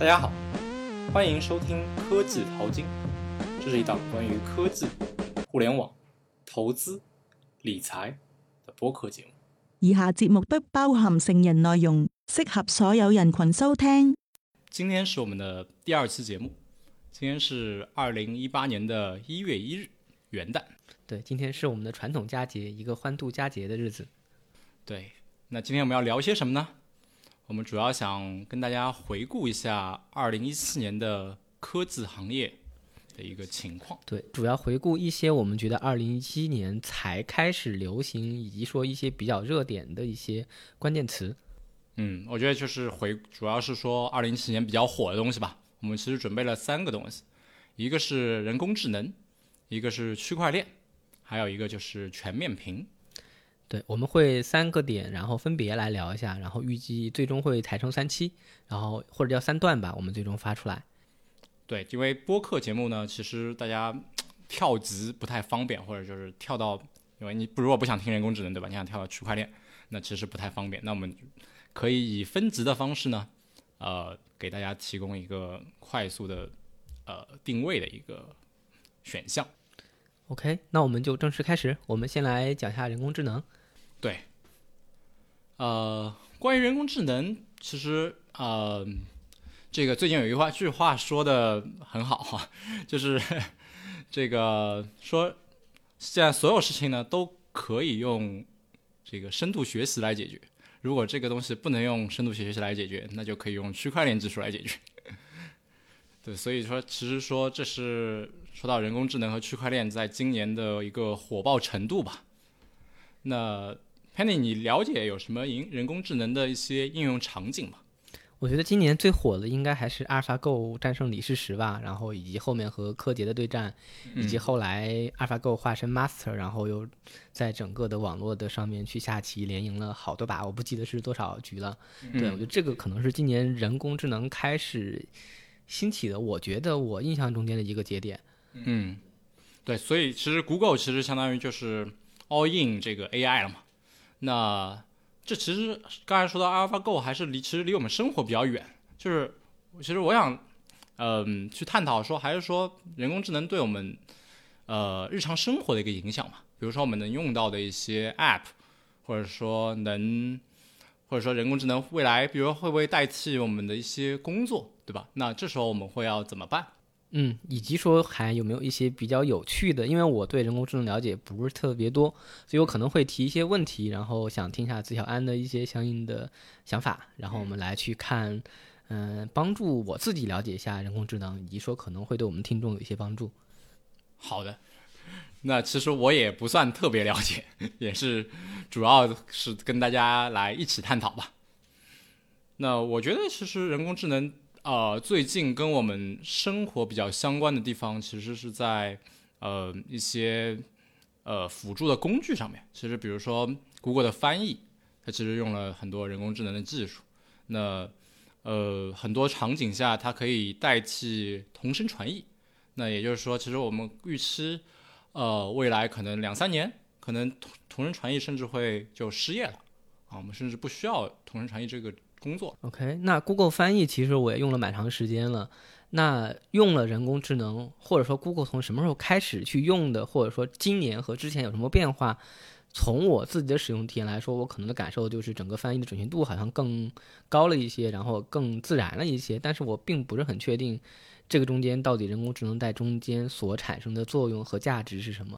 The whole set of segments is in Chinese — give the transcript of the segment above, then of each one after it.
大家好，欢迎收听科技淘金，这是一档关于科技、互联网、投资、理财的播客节目。以下节目不包含成人内容，适合所有人群收听。今天是我们的第二期节目，今天是二零一八年的一月一日，元旦。对，今天是我们的传统佳节，一个欢度佳节的日子。对，那今天我们要聊些什么呢？我们主要想跟大家回顾一下二零一四年的科技行业的一个情况。对，主要回顾一些我们觉得二零一七年才开始流行，以及说一些比较热点的一些关键词。嗯，我觉得就是回，主要是说二零一七年比较火的东西吧。我们其实准备了三个东西，一个是人工智能，一个是区块链，还有一个就是全面屏。对，我们会三个点，然后分别来聊一下，然后预计最终会裁成三期，然后或者叫三段吧，我们最终发出来。对，因为播客节目呢，其实大家跳级不太方便，或者就是跳到，因为你如果不想听人工智能，对吧？你想跳到区块链，那其实不太方便。那我们可以以分级的方式呢，呃，给大家提供一个快速的呃定位的一个选项。OK，那我们就正式开始。我们先来讲一下人工智能。对，呃，关于人工智能，其实呃，这个最近有一话句话说的很好哈，就是 这个说现在所有事情呢都可以用这个深度学习来解决。如果这个东西不能用深度学习来解决，那就可以用区块链技术来解决。对，所以说其实说这是说到人工智能和区块链在今年的一个火爆程度吧。那 Penny，你了解有什么人人工智能的一些应用场景吗？我觉得今年最火的应该还是阿尔法 Go 战胜李世石吧，然后以及后面和柯洁的对战，以及后来阿尔法 Go 化身 Master，然后又在整个的网络的上面去下棋，连赢了好多把，我不记得是多少局了。对我觉得这个可能是今年人工智能开始兴起的，我觉得我印象中间的一个节点。嗯，对，所以其实 Google 其实相当于就是 all in 这个 AI 了嘛。那这其实刚才说到 AlphaGo 还是离其实离我们生活比较远，就是其实我想，嗯、去探讨说还是说人工智能对我们呃日常生活的一个影响嘛，比如说我们能用到的一些 App，或者说能，或者说人工智能未来，比如会不会代替我们的一些工作，对吧？那这时候我们会要怎么办？嗯，以及说还有没有一些比较有趣的？因为我对人工智能了解不是特别多，所以我可能会提一些问题，然后想听一下子小安的一些相应的想法，然后我们来去看，嗯、帮助我自己了解一下人工智能，以及说可能会对我们听众有一些帮助。好的，那其实我也不算特别了解，也是主要是跟大家来一起探讨吧。那我觉得其实人工智能呃最近跟我们生活比较相关的地方，其实是在呃一些呃辅助的工具上面。其实比如说 Google 的翻译，它其实用了很多人工智能的技术。那呃很多场景下，它可以代替同声传译。那也就是说，其实我们预期，呃，未来可能两三年，可能同同声传译甚至会就失业了啊，我们甚至不需要同声传译这个工作。OK，那 Google 翻译其实我也用了蛮长时间了。那用了人工智能，或者说 Google 从什么时候开始去用的，或者说今年和之前有什么变化？从我自己的使用体验来说，我可能的感受就是整个翻译的准确度好像更高了一些，然后更自然了一些。但是我并不是很确定这个中间到底人工智能在中间所产生的作用和价值是什么。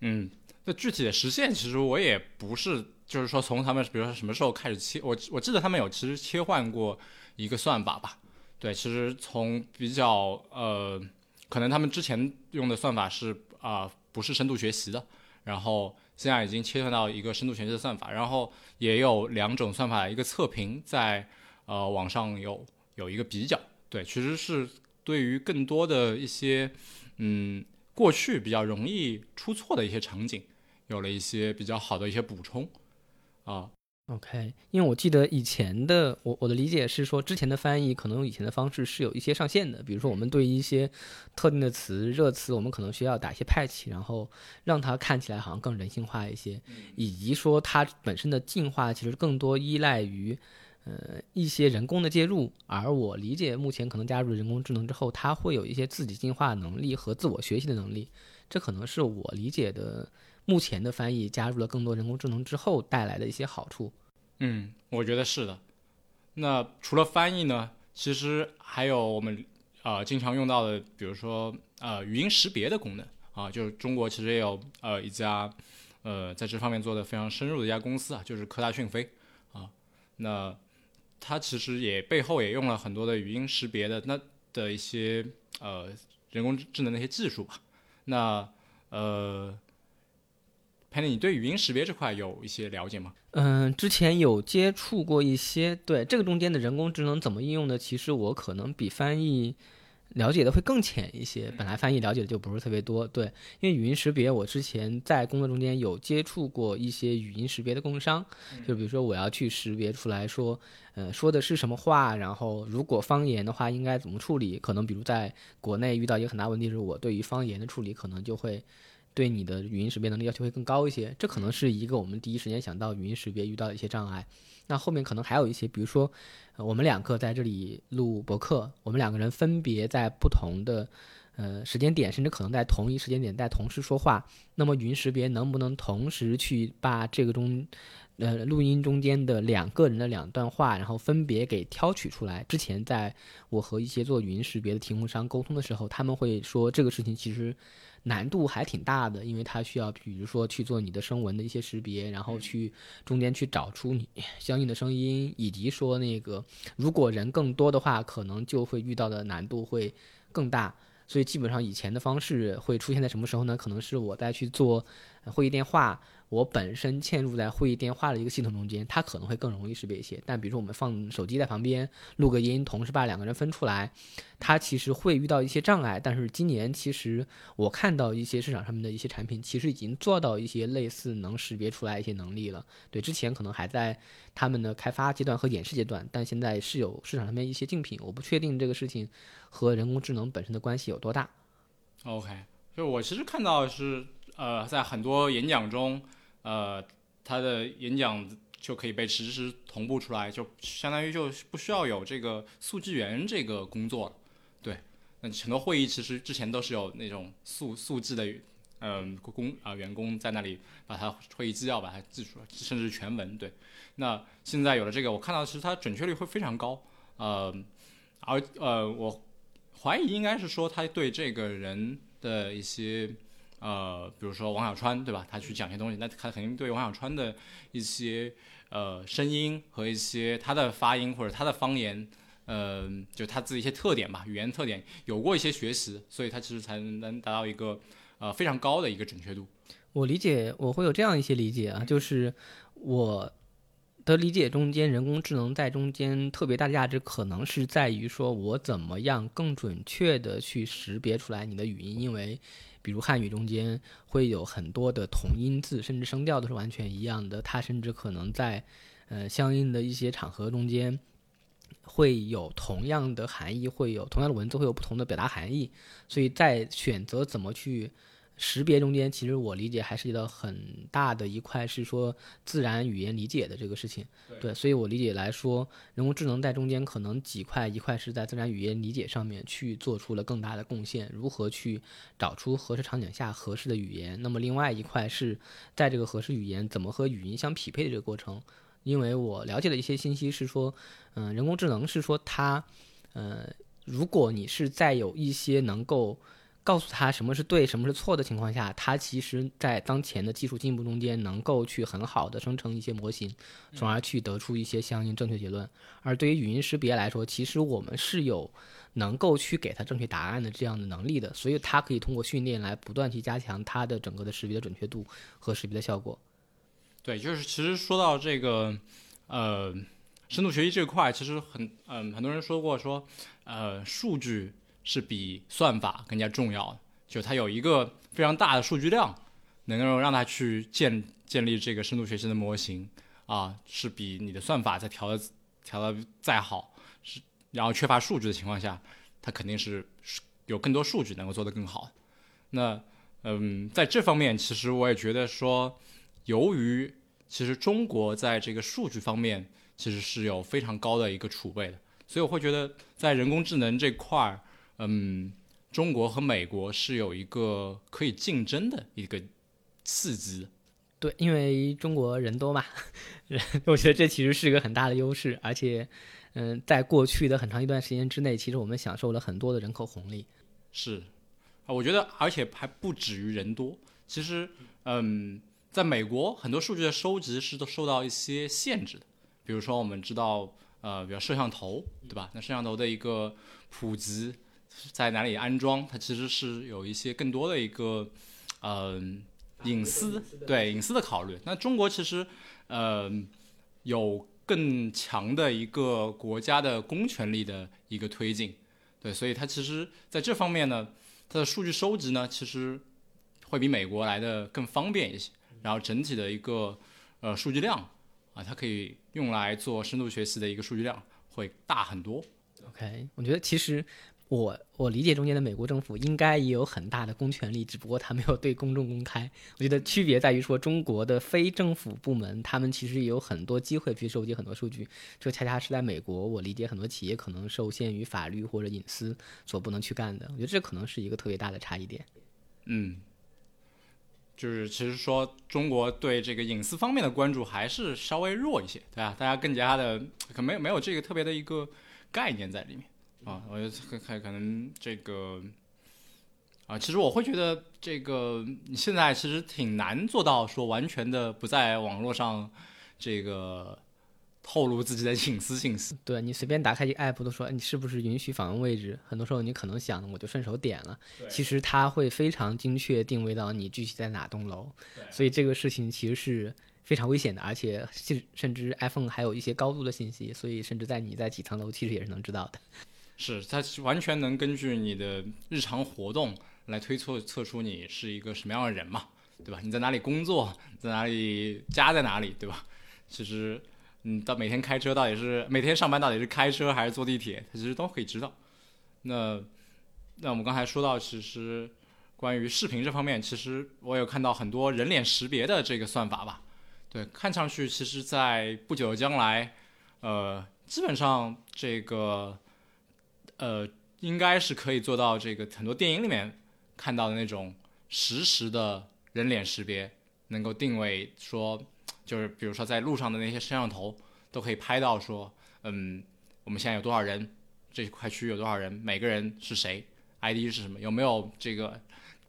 嗯，那具体的实现，其实我也不是，就是说从他们比如说什么时候开始切，我我记得他们有其实切换过一个算法吧。对，其实从比较呃，可能他们之前用的算法是啊、不是深度学习的，然后现在已经切换到一个深度学习的算法，然后也有两种算法一个测评在呃网上有有一个比较。对，其实是对于更多的一些嗯过去比较容易出错的一些场景，有了一些比较好的一些补充啊。OK，因为我记得以前的我我的理解是说，之前的翻译可能用以前的方式是有一些上限的，比如说我们对一些特定的词、热词，我们可能需要打一些 patch，然后让它看起来好像更人性化一些，以及说它本身的进化其实更多依赖于，呃一些人工的介入，而我理解目前可能加入人工智能之后，它会有一些自己进化能力和自我学习的能力，这可能是我理解的目前的翻译加入了更多人工智能之后带来的一些好处。嗯，我觉得是的。那除了翻译呢，其实还有我们呃经常用到的，比如说呃语音识别的功能啊，就是中国其实也有呃一家呃在这方面做的非常深入的一家公司啊，就是科大讯飞啊。那它其实也背后也用了很多的语音识别的那的一些呃人工智能的一些技术吧。那呃，Penny，你对语音识别这块有一些了解吗？嗯，之前有接触过一些，对这个中间的人工智能怎么应用的，其实我可能比翻译了解的会更浅一些。本来翻译了解的就不是特别多，对，因为语音识别，我之前在工作中间有接触过一些语音识别的供应商，就比如说我要去识别出来说，呃，说的是什么话，然后如果方言的话应该怎么处理，可能比如在国内遇到一个很大问题是我对于方言的处理可能就会。对你的语音识别能力要求会更高一些，这可能是一个我们第一时间想到语音识别遇到的一些障碍。那后面可能还有一些，比如说，我们两个在这里录博客，我们两个人分别在不同的呃时间点，甚至可能在同一时间点在同时说话，那么语音识别能不能同时去把这个中呃录音中间的两个人的两段话，然后分别给挑取出来？之前在我和一些做语音识别的提供商沟通的时候，他们会说这个事情其实。难度还挺大的，因为它需要，比如说去做你的声纹的一些识别，然后去中间去找出你相应的声音，以及说那个如果人更多的话，可能就会遇到的难度会更大。所以基本上以前的方式会出现在什么时候呢？可能是我在去做会议电话。我本身嵌入在会议电话的一个系统中间，它可能会更容易识别一些。但比如说我们放手机在旁边录个音，同时把两个人分出来，它其实会遇到一些障碍。但是今年其实我看到一些市场上面的一些产品，其实已经做到一些类似能识别出来一些能力了。对，之前可能还在他们的开发阶段和演示阶段，但现在是有市场上面一些竞品。我不确定这个事情和人工智能本身的关系有多大。OK，就我其实看到是呃，在很多演讲中。呃，他的演讲就可以被实时同步出来，就相当于就不需要有这个速记员这个工作了。对，那很多会议其实之前都是有那种速速记的，嗯，工啊员工在那里把他会议纪要把它记出来，甚至全文。对，那现在有了这个，我看到其实它准确率会非常高。呃，而呃，我怀疑应该是说他对这个人的一些。呃，比如说王小川，对吧？他去讲一些东西，那他肯定对王小川的一些呃声音和一些他的发音或者他的方言，呃，就他自己一些特点吧，语言特点有过一些学习，所以他其实才能达到一个呃非常高的一个准确度。我理解，我会有这样一些理解啊，就是我的理解中间，人工智能在中间特别大的价值，可能是在于说我怎么样更准确的去识别出来你的语音，因为。比如汉语中间会有很多的同音字，甚至声调都是完全一样的。它甚至可能在，呃，相应的一些场合中间，会有同样的含义，会有同样的文字，会有不同的表达含义。所以在选择怎么去。识别中间，其实我理解还涉及到很大的一块，是说自然语言理解的这个事情。对，所以我理解来说，人工智能在中间可能几块，一块是在自然语言理解上面去做出了更大的贡献，如何去找出合适场景下合适的语言。那么另外一块是在这个合适语言怎么和语音相匹配的这个过程。因为我了解的一些信息是说，嗯，人工智能是说它，呃，如果你是在有一些能够。告诉他什么是对，什么是错的情况下，他其实在当前的技术进步中间，能够去很好的生成一些模型，从而去得出一些相应正确结论。而对于语音识别来说，其实我们是有能够去给他正确答案的这样的能力的，所以它可以通过训练来不断去加强它的整个的识别的准确度和识别的效果。对，就是其实说到这个，呃，深度学习这块，其实很嗯，很多人说过说，呃，数据。是比算法更加重要的，就它有一个非常大的数据量，能够让它去建建立这个深度学习的模型啊，是比你的算法在调的调的再好，是然后缺乏数据的情况下，它肯定是有更多数据能够做得更好。那嗯，在这方面，其实我也觉得说，由于其实中国在这个数据方面其实是有非常高的一个储备的。所以我会觉得，在人工智能这块儿，嗯，中国和美国是有一个可以竞争的一个刺激。对，因为中国人多嘛，我觉得这其实是一个很大的优势，而且，嗯，在过去的很长一段时间之内，其实我们享受了很多的人口红利。是，啊，我觉得，而且还不止于人多。其实，嗯，在美国，很多数据的收集是都受到一些限制的。比如说，我们知道，呃，比如摄像头，对吧？那摄像头的一个普及，在哪里安装，它其实是有一些更多的一个，嗯。隐私对隐私的考虑，那中国其实，呃，有更强的一个国家的公权力的一个推进，对，所以它其实在这方面呢，它的数据收集呢，其实会比美国来的更方便一些，然后整体的一个呃数据量啊，它可以用来做深度学习的一个数据量会大很多。OK，我觉得其实。我我理解中间的美国政府应该也有很大的公权力，只不过他没有对公众公开。我觉得区别在于说，中国的非政府部门他们其实也有很多机会去收集很多数据，这恰恰是在美国，我理解很多企业可能受限于法律或者隐私所不能去干的。我觉得这可能是一个特别大的差异点。嗯，就是其实说中国对这个隐私方面的关注还是稍微弱一些，对吧？大家更加的可没有没有这个特别的一个概念在里面。啊，我觉得可可能这个啊，其实我会觉得这个你现在其实挺难做到说完全的不在网络上这个透露自己的隐私信息。对你随便打开一个 app 都说你是不是允许访问位置，很多时候你可能想我就顺手点了，其实它会非常精确定位到你具体在哪栋楼，所以这个事情其实是非常危险的，而且甚甚至 iPhone 还有一些高度的信息，所以甚至在你在几层楼其实也是能知道的。是，它完全能根据你的日常活动来推测测出你是一个什么样的人嘛，对吧？你在哪里工作，在哪里家在哪里，对吧？其实，嗯，到每天开车到底是每天上班到底是开车还是坐地铁，它其实都可以知道。那，那我们刚才说到，其实关于视频这方面，其实我有看到很多人脸识别的这个算法吧？对，看上去其实在不久的将来，呃，基本上这个。呃，应该是可以做到这个很多电影里面看到的那种实时的人脸识别，能够定位说，就是比如说在路上的那些摄像头都可以拍到说，嗯，我们现在有多少人，这块区域有多少人，每个人是谁，ID 是什么，有没有这个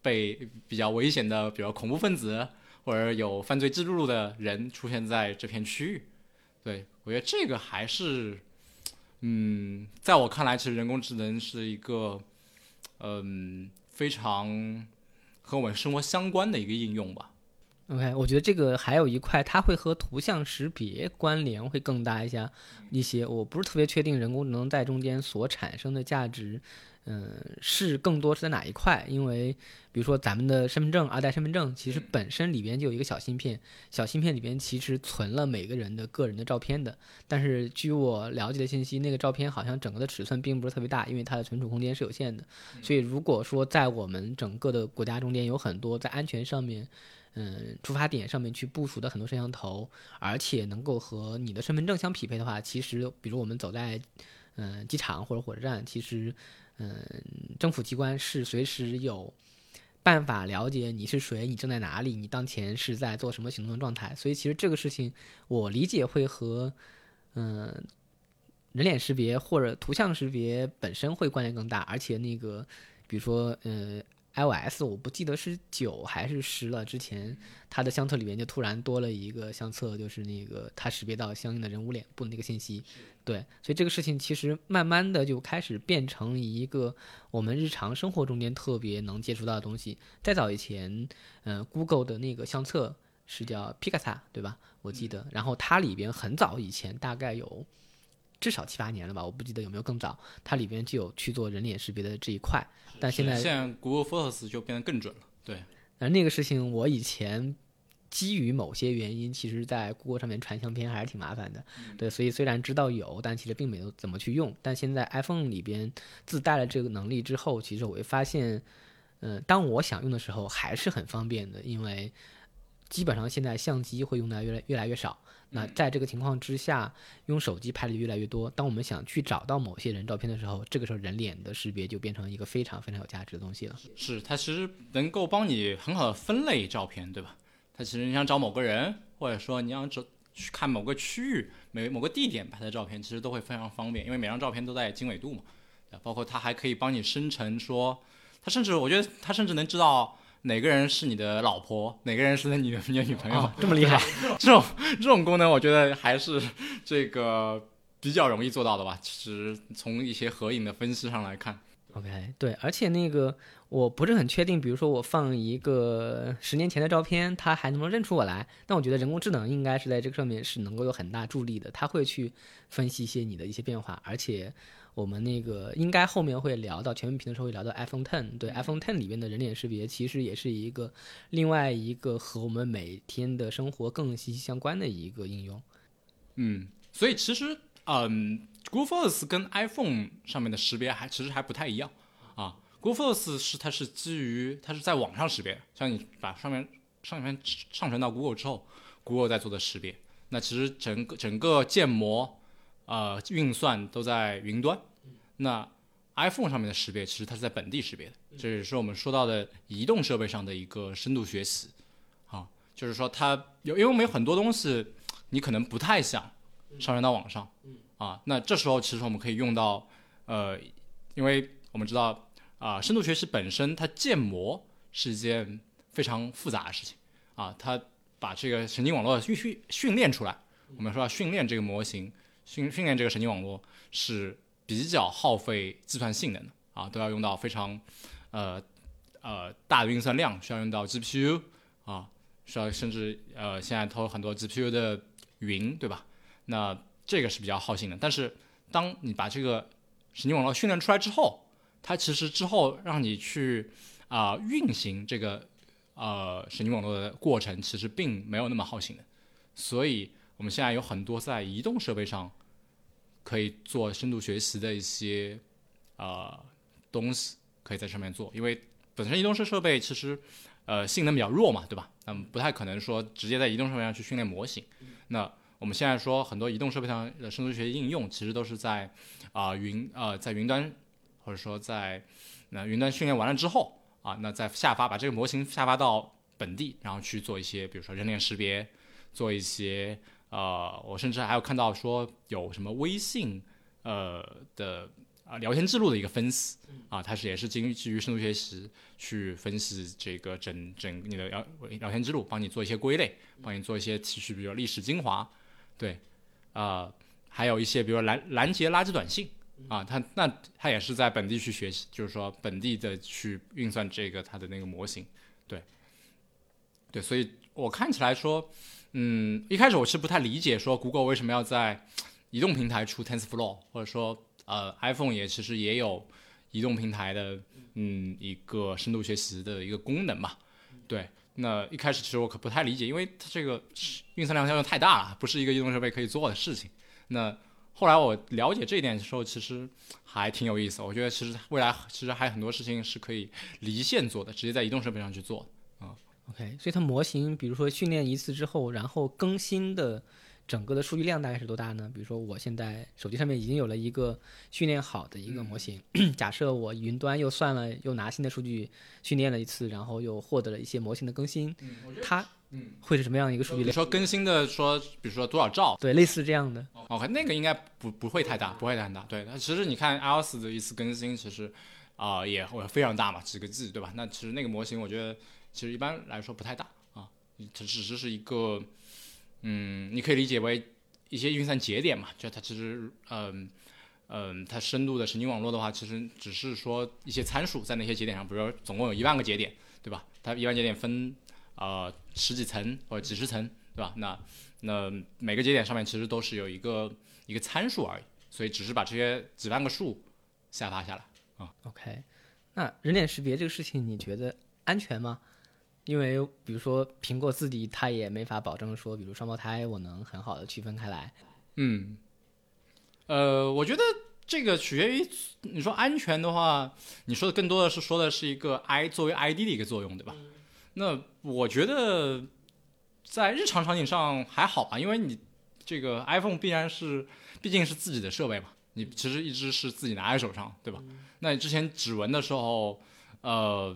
被比较危险的，比如恐怖分子或者有犯罪记录的人出现在这片区域，对我觉得这个还是。嗯，在我看来，其实人工智能是一个，嗯，非常和我们生活相关的一个应用吧。OK，我觉得这个还有一块，它会和图像识别关联会更大一些。一些我不是特别确定人工智能在中间所产生的价值。嗯，是更多是在哪一块？因为比如说咱们的身份证二代身份证，其实本身里边就有一个小芯片，小芯片里边其实存了每个人的个人的照片的。但是据我了解的信息，那个照片好像整个的尺寸并不是特别大，因为它的存储空间是有限的。所以如果说在我们整个的国家中间有很多在安全上面，嗯，出发点上面去部署的很多摄像头，而且能够和你的身份证相匹配的话，其实比如我们走在嗯机场或者火车站，其实。嗯，政府机关是随时有办法了解你是谁，你正在哪里，你当前是在做什么行动状态。所以其实这个事情，我理解会和嗯人脸识别或者图像识别本身会关联更大，而且那个比如说嗯。iOS 我不记得是九还是十了，之前它的相册里面就突然多了一个相册，就是那个它识别到相应的人物脸部的那个信息。对，所以这个事情其实慢慢的就开始变成一个我们日常生活中间特别能接触到的东西。再早以前，嗯，Google 的那个相册是叫 Picasa，对吧？我记得，然后它里边很早以前，大概有。至少七八年了吧，我不记得有没有更早。它里边就有去做人脸识别的这一块，但现在现在 Google Photos 就变得更准了。对，那那个事情我以前基于某些原因，其实在 Google 上面传相片还是挺麻烦的。对，所以虽然知道有，但其实并没有怎么去用。但现在 iPhone 里边自带了这个能力之后，其实我会发现，嗯，当我想用的时候还是很方便的，因为基本上现在相机会用的越来越来越少。那在这个情况之下，用手机拍的越来越多。当我们想去找到某些人照片的时候，这个时候人脸的识别就变成一个非常非常有价值的东西了。是它其实能够帮你很好的分类照片，对吧？它其实你想找某个人，或者说你想找去看某个区域、每某个地点拍的照片，其实都会非常方便，因为每张照片都在经纬度嘛。包括它还可以帮你生成说，它甚至我觉得它甚至能知道。哪个人是你的老婆？哪个人是你的你的女朋友？这么厉害，这种这种功能，我觉得还是这个比较容易做到的吧。其实从一些合影的分析上来看，OK，对，而且那个我不是很确定，比如说我放一个十年前的照片，他还能不能认出我来？但我觉得人工智能应该是在这个上面是能够有很大助力的，它会去分析一些你的一些变化，而且。我们那个应该后面会聊到全面屏的时候会聊到 iPhone Ten，对 iPhone Ten 里面的人脸识别其实也是一个另外一个和我们每天的生活更息息相关的一个应用。嗯，所以其实嗯，Google Photos 跟 iPhone 上面的识别还其实还不太一样啊。Google Photos 是它是基于它是在网上识别，像你把上面上面上传到 Google 之后，Google 在做的识别。那其实整个整个建模。呃，运算都在云端，那 iPhone 上面的识别其实它是在本地识别的，这也是我们说到的移动设备上的一个深度学习，啊，就是说它有，因为我们有很多东西你可能不太想上传到网上，啊，那这时候其实我们可以用到，呃，因为我们知道啊，深度学习本身它建模是一件非常复杂的事情，啊，它把这个神经网络训训训练出来，我们说要训练这个模型。训训练这个神经网络是比较耗费计算性能的啊，都要用到非常呃呃大的运算量，需要用到 GPU 啊，需要甚至呃现在投很多 GPU 的云，对吧？那这个是比较耗性的。但是当你把这个神经网络训练出来之后，它其实之后让你去啊运行这个呃神经网络的过程，其实并没有那么耗性的，所以。我们现在有很多在移动设备上可以做深度学习的一些呃东西，可以在上面做。因为本身移动式设备其实呃性能比较弱嘛，对吧？那么不太可能说直接在移动设备上去训练模型。那我们现在说很多移动设备上的深度学习应用，其实都是在啊云呃在云端或者说在那云端训练完了之后啊，那再下发把这个模型下发到本地，然后去做一些比如说人脸识别，做一些。呃，我甚至还有看到说有什么微信呃的啊聊天记录的一个分析啊，它是也是基于基于深度学习去分析这个整整你的聊聊天记录，帮你做一些归类，帮你做一些提取，比如历史精华，对，啊，还有一些比如拦拦截垃圾短信啊，它那它也是在本地去学习，就是说本地的去运算这个它的那个模型，对，对，所以我看起来说。嗯，一开始我是不太理解，说 Google 为什么要在移动平台出 TensorFlow，或者说呃 iPhone 也其实也有移动平台的嗯一个深度学习的一个功能嘛。对，那一开始其实我可不太理解，因为它这个运算量要求太大了，不是一个移动设备可以做的事情。那后来我了解这一点的时候，其实还挺有意思。我觉得其实未来其实还有很多事情是可以离线做的，直接在移动设备上去做。OK，所以它模型，比如说训练一次之后，然后更新的整个的数据量大概是多大呢？比如说我现在手机上面已经有了一个训练好的一个模型，假设我云端又算了，又拿新的数据训练了一次，然后又获得了一些模型的更新，它会是什么样一个数据量？你说更新的说，比如说多少兆？对，类似这样的。OK，那个应该不不会太大，不会太大。对，那其实你看 iOS 的一次更新，其实啊也会非常大嘛，几个 G，对吧？那其实那个模型，我觉得。其实一般来说不太大啊，它只是是一个，嗯，你可以理解为一些运算节点嘛，就它其实，嗯嗯，它深度的神经网络的话，其实只是说一些参数在那些节点上，比如说总共有一万个节点，对吧？它一万节点分呃十几层或者几十层，对吧？那那每个节点上面其实都是有一个一个参数而已，所以只是把这些几万个数下发下来啊。OK，那人脸识别这个事情，你觉得安全吗？因为比如说苹果自己它也没法保证说，比如双胞胎我能很好的区分开来。嗯，呃，我觉得这个取决于你说安全的话，你说的更多的是说的是一个 I 作为 ID 的一个作用，对吧？那我觉得在日常场景上还好吧，因为你这个 iPhone 必然是毕竟是自己的设备嘛，你其实一直是自己拿在手上，对吧？那你之前指纹的时候，呃，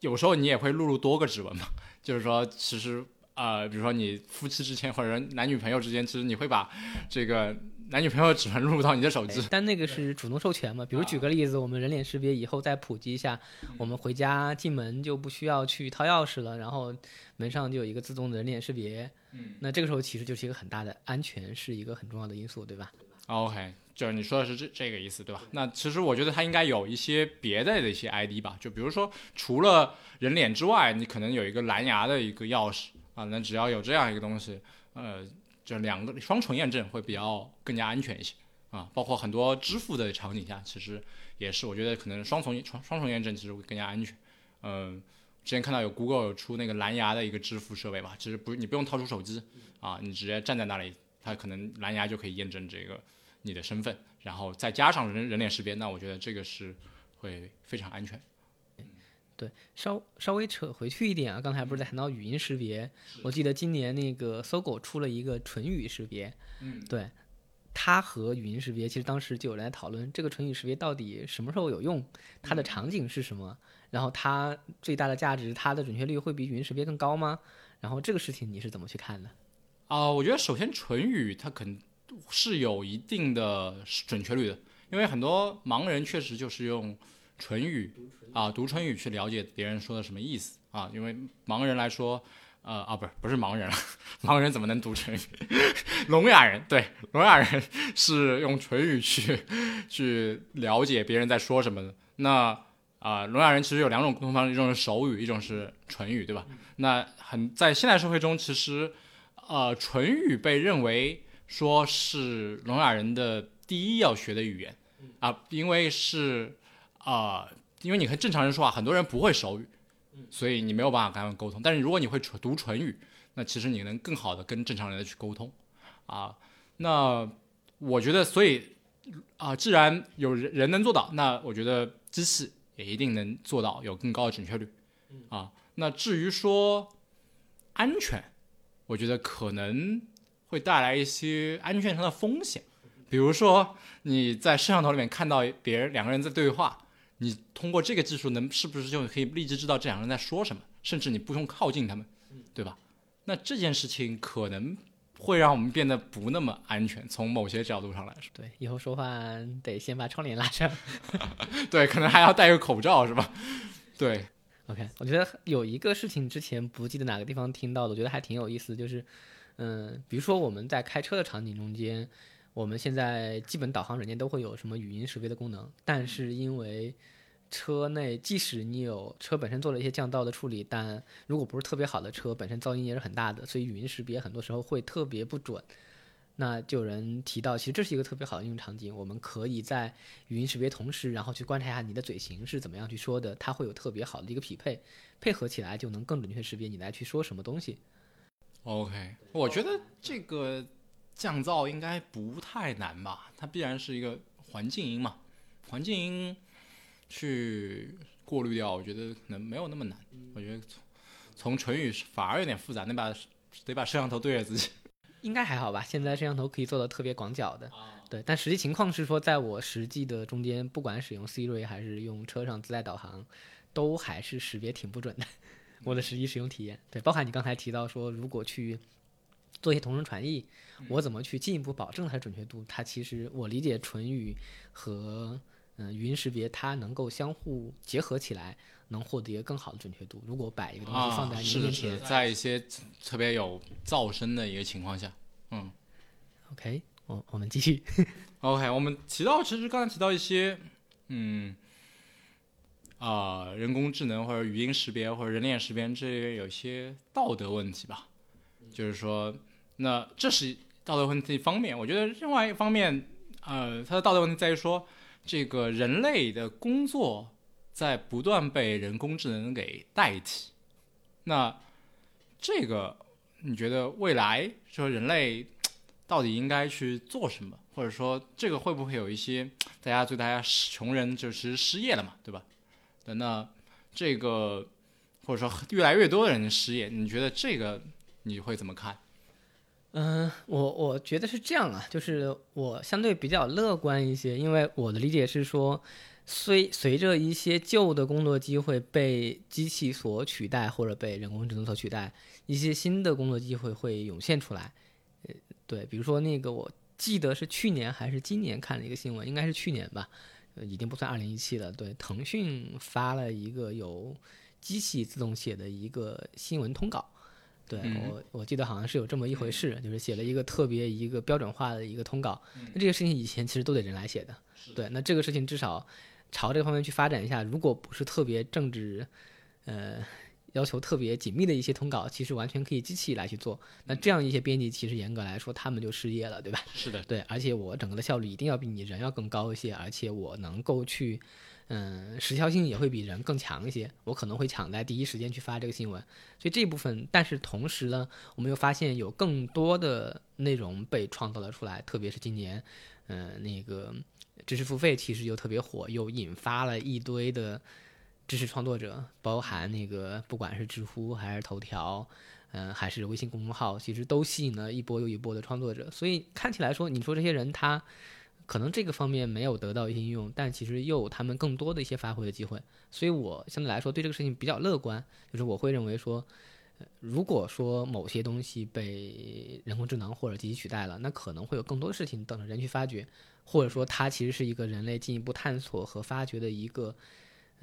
有时候你也会录入多个指纹嘛，就是说其实呃，比如说你夫妻之间或者男女朋友之间，其实你会把这个男女朋友的指纹录入到你的手机。但那个是主动授权嘛？比如举个例子，我们人脸识别以后再普及一下，我们回家进门就不需要去掏钥匙了，然后门上就有一个自动的人脸识别。嗯，那这个时候其实就是一个很大的安全，是一个很重要的因素，对吧？OK，就是你说的是这这个意思对吧？那其实我觉得它应该有一些别的的一些 ID 吧，就比如说除了人脸之外，你可能有一个蓝牙的一个钥匙啊，那只要有这样一个东西，呃，就两个双重验证会比较更加安全一些啊。包括很多支付的场景下，其实也是我觉得可能双重双双重验证其实会更加安全。嗯、之前看到有 Google 有出那个蓝牙的一个支付设备吧，其实不你不用掏出手机啊，你直接站在那里，它可能蓝牙就可以验证这个。你的身份，然后再加上人人脸识别，那我觉得这个是会非常安全。对稍稍微扯回去一点啊，刚才不是在谈到语音识别？我记得今年那个搜狗出了一个唇语识别，嗯，对，它和语音识别，其实当时就有人在讨论这个唇语识别到底什么时候有用，它的场景是什么，然后它最大的价值，它的准确率会比语音识别更高吗？然后这个事情你是怎么去看的？啊、我觉得首先唇语它肯是有一定的准确率的，因为很多盲人确实就是用唇语啊读唇语去了解别人说的什么意思啊，因为盲人来说。呃啊，不是不是盲人了，盲人怎么能读唇语？聋哑人对，聋哑人是用唇语去 去了解别人在说什么的。那啊、聋哑人其实有两种沟通方式，一种是手语，一种是唇语，对吧？那很在现代社会中，其实呃，唇语被认为说是聋哑人的第一要学的语言啊、因为是啊、因为你和正常人说话，很多人不会手语，所以你没有办法跟他们沟通。但是如果你会唇读唇语，那其实你能更好的跟正常人的去沟通啊。那我觉得，所以啊、既然有人人能做到，那我觉得机器也一定能做到有更高的准确率啊。那至于说安全，我觉得可能会带来一些安全上的风险，比如说你在摄像头里面看到别人两个人在对话，你通过这个技术能是不是就可以立即知道这两个人在说什么，甚至你不用靠近他们，对吧？那这件事情可能会让我们变得不那么安全，从某些角度上来说，对，以后说话得先把窗帘拉上。对，可能还要戴个口罩，是吧？对，OK，我觉得有一个事情之前不记得哪个地方听到的，我觉得还挺有意思，就是，嗯、比如说我们在开车的场景中间，我们现在基本导航软件都会有什么语音识别的功能，但是因为车内即使你有车本身做了一些降噪的处理，但如果不是特别好的车，本身噪音也是很大的，所以语音识别很多时候会特别不准。那就有人提到，其实这是一个特别好的应用场景，我们可以在语音识别同时，然后去观察一下你的嘴型是怎么样去说的，它会有特别好的一个匹配，配合起来就能更准确识别你来去说什么东西。OK，我觉得这个降噪应该不太难吧？它必然是一个环境音嘛，环境音去过滤掉，我觉得可能没有那么难。我觉得从从唇语反而有点复杂，得把得把摄像头对着自己。应该还好吧？现在摄像头可以做到特别广角的，对。但实际情况是说，在我实际的中间，不管使用 Siri 还是用车上自带导航，都还是识别挺不准的。我的实际使用体验，对，包含你刚才提到说，如果去做一些同声传译，我怎么去进一步保证它的准确度？它其实我理解唇语和嗯、语音识别，它能够相互结合起来，能获得一个更好的准确度。如果把一个东西放在啊，你是的，是面前，在一些特别有噪声的一个情况下，嗯 OK，我我们继续。OK，我们提到其实刚才提到一些，嗯，啊、人工智能或者语音识别或者人脸识别这些有一些道德问题吧，就是说，那这是道德问题一方面，我觉得另外一方面，呃，它的道德问题在于说，这个人类的工作在不断被人工智能给代替，那这个你觉得未来说人类 到底应该去做什么，或者说这个会不会有一些大家对大家穷人就是失业了嘛，对吧？那这个或者说越来越多的人失业，你觉得这个你会怎么看？嗯，我我觉得是这样啊，就是我相对比较乐观一些，因为我的理解是说，随随着一些旧的工作机会被机器所取代或者被人工智能所取代，一些新的工作机会会涌现出来。呃，对，比如说那个，我记得是去年还是今年看了一个新闻，应该是去年吧，已经不算二零一七了。对，腾讯发了一个有机器自动写的一个新闻通稿。对我，我记得好像是有这么一回事，就是写了一个特别一个标准化的一个通稿。那这个事情以前其实都得人来写的，对。那这个事情至少朝这个方面去发展一下，如果不是特别政治，呃，要求特别紧密的一些通稿，其实完全可以机器来去做。那这样一些编辑，其实严格来说，他们就失业了，对吧？是的，对。而且我整个的效率一定要比你人要更高一些，而且我能够去。嗯，时效性也会比人更强一些，我可能会抢在第一时间去发这个新闻，所以这部分，但是同时呢，我们又发现有更多的内容被创造了出来，特别是今年，嗯，那个知识付费其实又特别火，又引发了一堆的知识创作者，包含那个不管是知乎还是头条，嗯，还是微信公众号，其实都吸引了一波又一波的创作者，所以看起来说，你说这些人他。可能这个方面没有得到一些应用，但其实又有他们更多的一些发挥的机会，所以我相对来说对这个事情比较乐观，就是我会认为说，如果说某些东西被人工智能或者机器取代了，那可能会有更多的事情等着人去发掘，或者说它其实是一个人类进一步探索和发掘的一个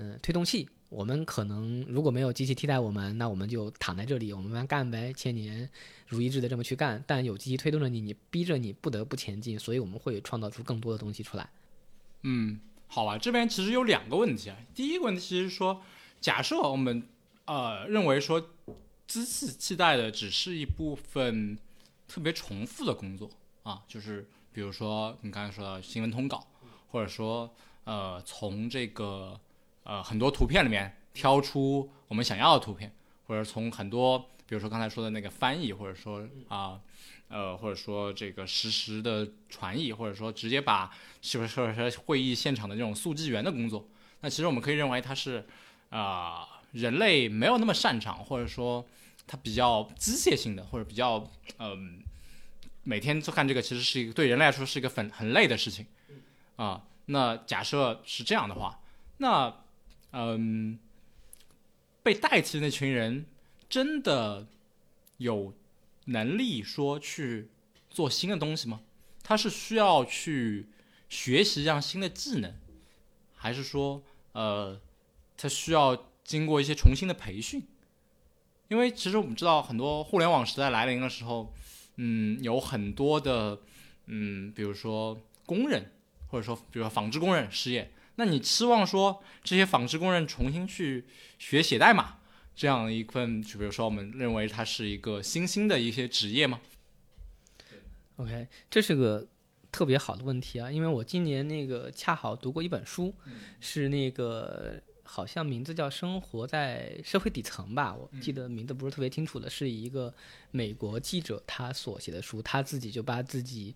嗯推动器。我们可能如果没有机器替代我们，那我们就躺在这里，我们慢慢干呗，千年如一日的这么去干。但有机器推动着你，你逼着你不得不前进，所以我们会创造出更多的东西出来。嗯，好吧，这边其实有两个问题啊。第一个问题是说，假设我们呃认为说机器替代的只是一部分特别重复的工作啊，就是比如说你刚才说的新闻通稿，或者说呃从这个。呃，很多图片里面挑出我们想要的图片，或者从很多，比如说刚才说的那个翻译，或者说啊，呃，或者说这个实时的传译，或者说直接把是不是说会议现场的这种速记员的工作，那其实我们可以认为它是啊，人类没有那么擅长，或者说它比较机械性的，或者比较嗯，每天做看这个其实是一个对人类来说是一个很很累的事情啊。那假设是这样的话，那嗯，被代替的那群人真的有能力说去做新的东西吗？他是需要去学习这样新的技能，还是说呃，他需要经过一些重新的培训？因为其实我们知道，很多互联网时代来临的时候，嗯，有很多的嗯，比如说工人，或者说比如说纺织工人失业。那你期望说这些纺织工人重新去学写代码这样一份，就比如说我们认为它是一个新兴的一些职业吗？OK，这是个特别好的问题啊，因为我今年那个恰好读过一本书，是那个好像名字叫《生活在社会底层》吧，我记得名字不是特别清楚的，是一个美国记者他所写的书，他自己就把自己。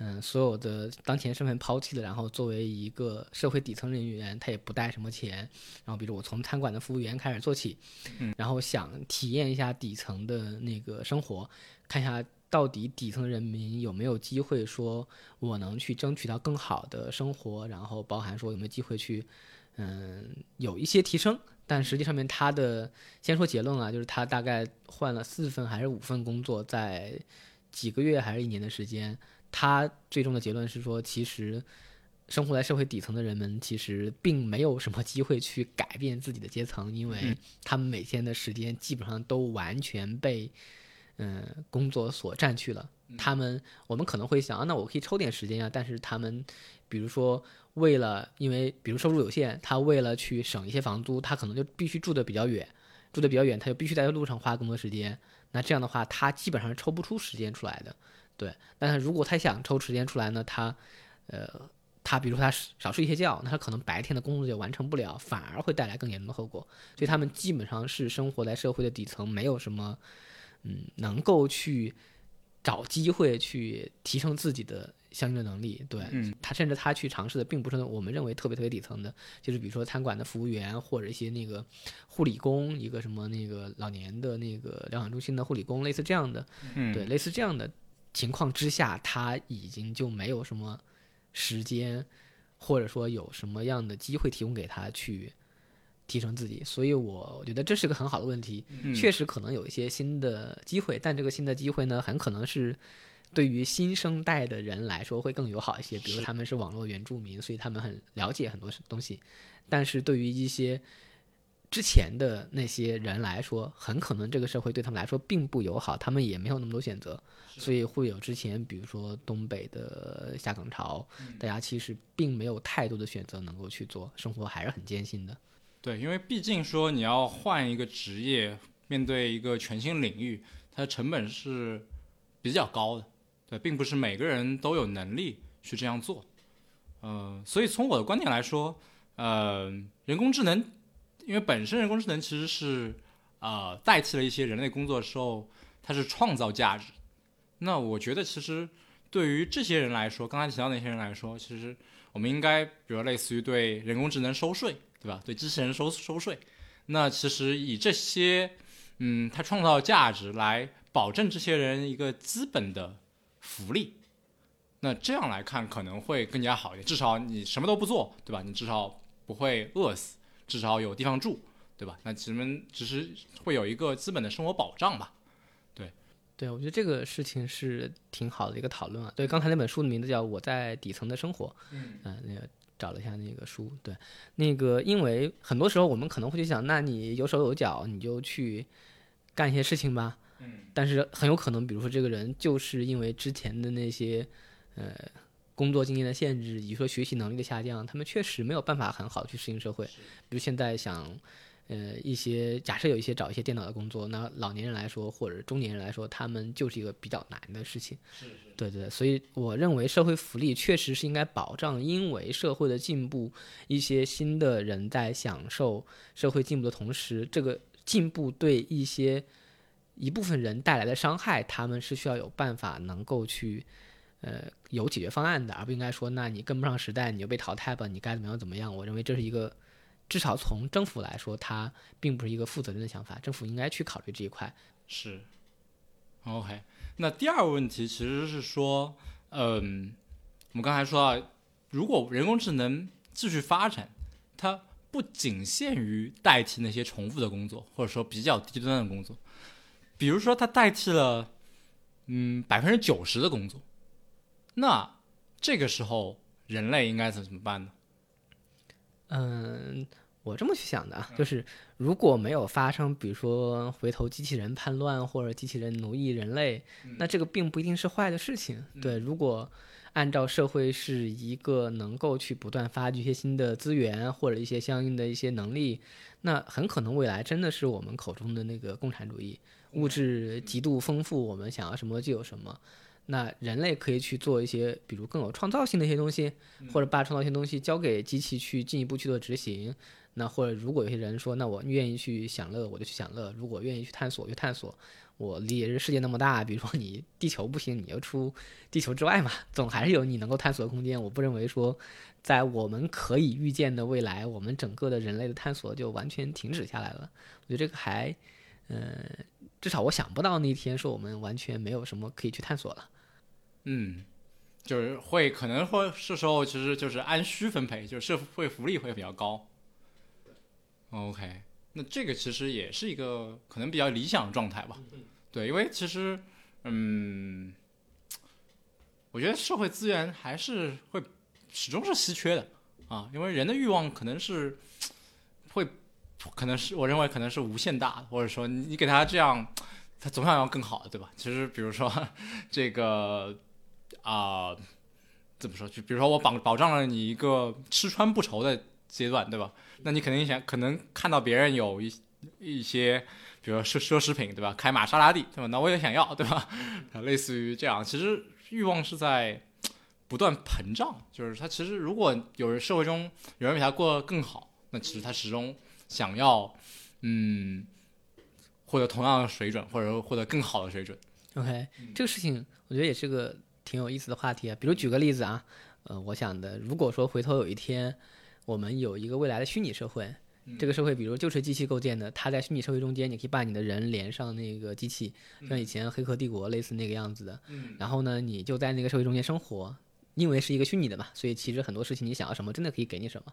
嗯，所有的当前身份抛弃了，然后作为一个社会底层人员，他也不带什么钱，然后比如我从餐馆的服务员开始做起，嗯，然后想体验一下底层的那个生活，看一下到底底层人民有没有机会说我能去争取到更好的生活，然后包含说有没有机会去，嗯，有一些提升，但实际上面他的先说结论啊，就是他大概换了四份还是五份工作，在几个月还是一年的时间。他最终的结论是说，其实生活在社会底层的人们，其实并没有什么机会去改变自己的阶层，因为他们每天的时间基本上都完全被嗯工作所占去了。他们我们可能会想啊，那我可以抽点时间啊，但是他们比如说为了因为比如收入有限，他为了去省一些房租，他可能就必须住的比较远，住的比较远，他就必须在路上花更多时间。那这样的话，他基本上是抽不出时间出来的。对，但是如果他想抽时间出来呢，他，呃，他比如说他少睡一些觉，那他可能白天的工作就完成不了，反而会带来更严重的后果。所以他们基本上是生活在社会的底层，没有什么，嗯，能够去找机会去提升自己的相应的能力。对他，甚至他去尝试的并不是我们认为特别特别底层的，就是比如说餐馆的服务员或者一些那个护理工，一个什么那个老年的那个疗养中心的护理工，类似这样的，对，类似这样的。情况之下，他已经就没有什么时间，或者说有什么样的机会提供给他去提升自己。所以我觉得这是个很好的问题。嗯确实可能有一些新的机会，但这个新的机会呢，很可能是对于新生代的人来说会更友好一些。比如他们是网络原住民，所以他们很了解很多东西。但是对于一些之前的那些人来说，很可能这个社会对他们来说并不友好，他们也没有那么多选择，所以会有之前比如说东北的下岗潮，大家其实并没有太多的选择能够去做，生活还是很艰辛的。对，因为毕竟说你要换一个职业，面对一个全新领域，它的成本是比较高的。对，并不是每个人都有能力去这样做。呃，所以从我的观点来说，呃，人工智能，因为本身人工智能其实是呃代替了一些人类工作的时候，它是创造价值。那我觉得其实对于这些人来说，刚才提到那些人来说，其实我们应该，比如类似于对人工智能收税，对吧？对机器人收收税。那其实以这些，嗯，它创造价值来保证这些人一个基本的福利。那这样来看可能会更加好一点，至少你什么都不做，对吧？你至少不会饿死，至少有地方住，对吧？那咱们只是会有一个基本的生活保障吧。对，对我觉得这个事情是挺好的一个讨论啊。对，刚才那本书的名字叫《我在底层的生活》，嗯，那个找了一下那个书，对，那个因为很多时候我们可能会去想，那你有手有脚，你就去干一些事情吧，嗯，但是很有可能，比如说这个人就是因为之前的那些呃工作经验的限制，以及说学习能力的下降，他们确实没有办法很好的去适应社会，比如现在想。呃，一些假设有一些找一些电脑的工作，那老年人来说或者中年人来说，他们就是一个比较难的事情。是是。对对，所以我认为社会福利确实是应该保障，因为社会的进步，一些新的人在享受社会进步的同时，这个进步对一些一部分人带来的伤害，他们是需要有办法能够去呃有解决方案的，而不应该说，那你跟不上时代，你就被淘汰吧，你该怎么样怎么样。我认为这是一个。至少从政府来说，它并不是一个负责任的想法。政府应该去考虑这一块。是，OK。那第二个问题其实是说，嗯，我们刚才说到，如果人工智能继续发展，它不仅限于代替那些重复的工作，或者说比较低端的工作，比如说它代替了，嗯，百分之九十的工作，那这个时候人类应该怎么办呢？嗯，我这么去想的啊，就是如果没有发生，比如说回头机器人叛乱或者机器人奴役人类，那这个并不一定是坏的事情。对，如果按照社会是一个能够去不断发掘一些新的资源或者一些相应的一些能力，那很可能未来真的是我们口中的那个共产主义，物质极度丰富，我们想要什么就有什么。那人类可以去做一些，比如更有创造性的一些东西，或者把创造性东西交给机器去进一步去做执行。那或者如果有些人说，那我愿意去享乐，我就去享乐；如果愿意去探索，就探索。我理解这世界那么大，比如说你地球不行，你就出地球之外嘛，总还是有你能够探索的空间。我不认为说，在我们可以预见的未来，我们整个的人类的探索就完全停止下来了。我觉得这个还，呃，至少我想不到那一天说我们完全没有什么可以去探索了。嗯，就是会可能会是时候，其实就是按需分配，就是社会福利会比较高。OK，那这个其实也是一个可能比较理想的状态吧。对，因为其实，嗯，我觉得社会资源还是会始终是稀缺的啊，因为人的欲望可能是会，可能是我认为可能是无限大的，或者说你给他这样，他总想要更好的，对吧？其实比如说这个。啊，怎么说？就比如说，我保保障了你一个吃穿不愁的阶段，对吧？那你肯定想，可能看到别人有一一些，比如说奢奢侈品，对吧？开玛莎拉蒂，对吧？那我也想要，对吧？类似于这样，其实欲望是在不断膨胀。就是他其实，如果有人社会中有人比他过得更好，那其实他始终想要，嗯，获得同样的水准，或者说获得更好的水准。OK，这个事情我觉得也是个。挺有意思的话题啊，比如举个例子啊，呃，我想的，如果说回头有一天，我们有一个未来的虚拟社会，这个社会，比如就是机器构建的，它在虚拟社会中间，你可以把你的人连上那个机器，像以前《黑客帝国》类似那个样子的。嗯然后呢，你就在那个社会中间生活，因为是一个虚拟的嘛，所以其实很多事情你想要什么，真的可以给你什么。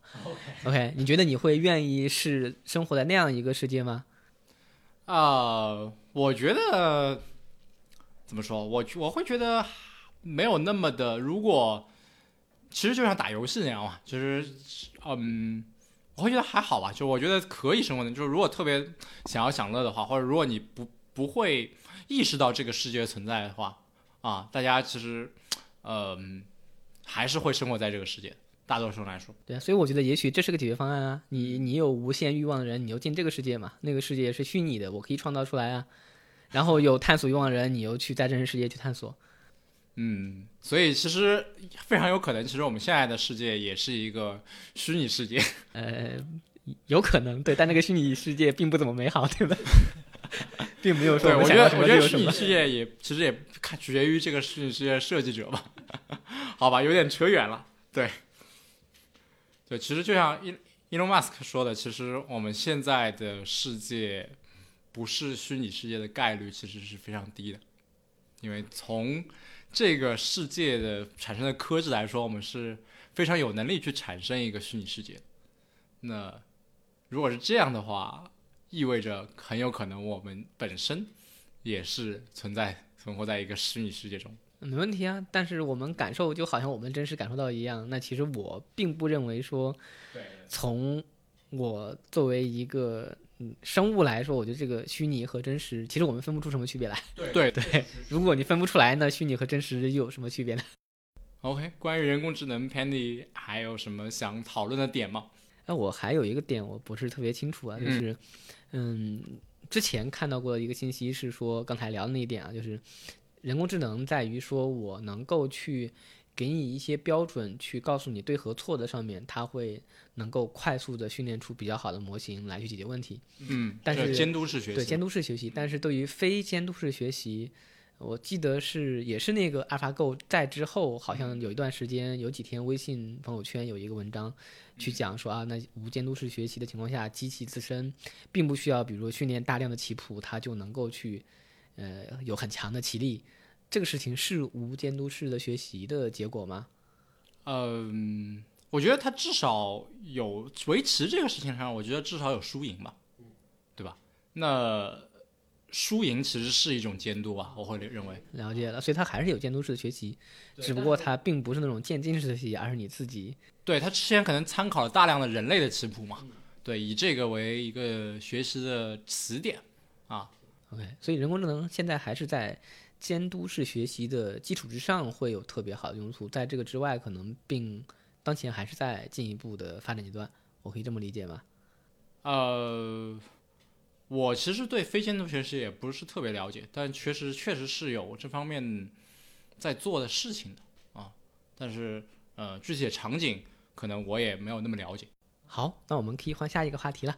OK，你觉得你会愿意是生活在那样一个世界吗？啊、我觉得怎么说，我我会觉得没有那么的，如果其实就像打游戏那样嘛，就是嗯，我会觉得还好吧，就我觉得可以生活的，就是如果特别想要享乐的话，或者如果你不不会意识到这个世界存在的话，啊，大家其实嗯、还是会生活在这个世界，大多数来说。对啊，所以我觉得也许这是个解决方案啊。你你有无限欲望的人，你就进这个世界嘛，那个世界是虚拟的，我可以创造出来啊。然后有探索欲望的人，你又去在真实世界去探索。嗯，所以其实非常有可能，其实我们现在的世界也是一个虚拟世界。呃，有可能对，但那个虚拟世界并不怎么美好，对吧？并没有说，我觉得我觉得虚拟。世界也其实也看取决于这个虚拟世界的设计者吧。好吧，有点扯远了。对，对，其实就像伊伊隆马斯克说的，其实我们现在的世界不是虚拟世界的概率其实是非常低的，因为从这个世界的产生的科技来说，我们是非常有能力去产生一个虚拟世界。那如果是这样的话，意味着很有可能我们本身也是存在存活在一个虚拟世界中。没问题啊，但是我们感受就好像我们真实感受到一样。那其实我并不认为说，从我作为一个嗯生物来说，我觉得这个虚拟和真实，其实我们分不出什么区别来。对对，如果你分不出来，那虚拟和真实又有什么区别呢？OK，关于人工智能，Pandy 还有什么想讨论的点吗？哎，我还有一个点我不是特别清楚啊，就是，嗯，之前看到过的一个信息是说，刚才聊的那一点啊，就是人工智能在于说我能够去给你一些标准，去告诉你对和错的上面，它会能够快速的训练出比较好的模型来去解决问题。嗯，但是监督式学习，对监督式学习，但是对于非监督式学习，我记得是也是那个 AlphaGo 在之后，好像有一段时间有几天微信朋友圈有一个文章去讲说啊，那无监督式学习的情况下，机器自身并不需要，比如说训练大量的棋谱，它就能够去呃有很强的棋力。这个事情是无监督式的学习的结果吗？嗯，我觉得它至少有维持这个事情上，我觉得至少有输赢吧，对吧？那输赢其实是一种监督啊，我会认为。了解了，所以它还是有监督式的学习，只不过它并不是那种渐进式的学习，而是你自己对他之前可能参考了大量的人类的棋谱嘛，对，以这个为一个学习的词典啊。OK，所以人工智能现在还是在监督式学习的基础之上会有特别好的用处，在这个之外，可能并当前还是在进一步的发展阶段，我可以这么理解吗？呃，我其实对非监督学习也不是特别了解，但确实确实是有这方面在做的事情的啊。但是呃，具体的场景可能我也没有那么了解。好，那我们可以换下一个话题了。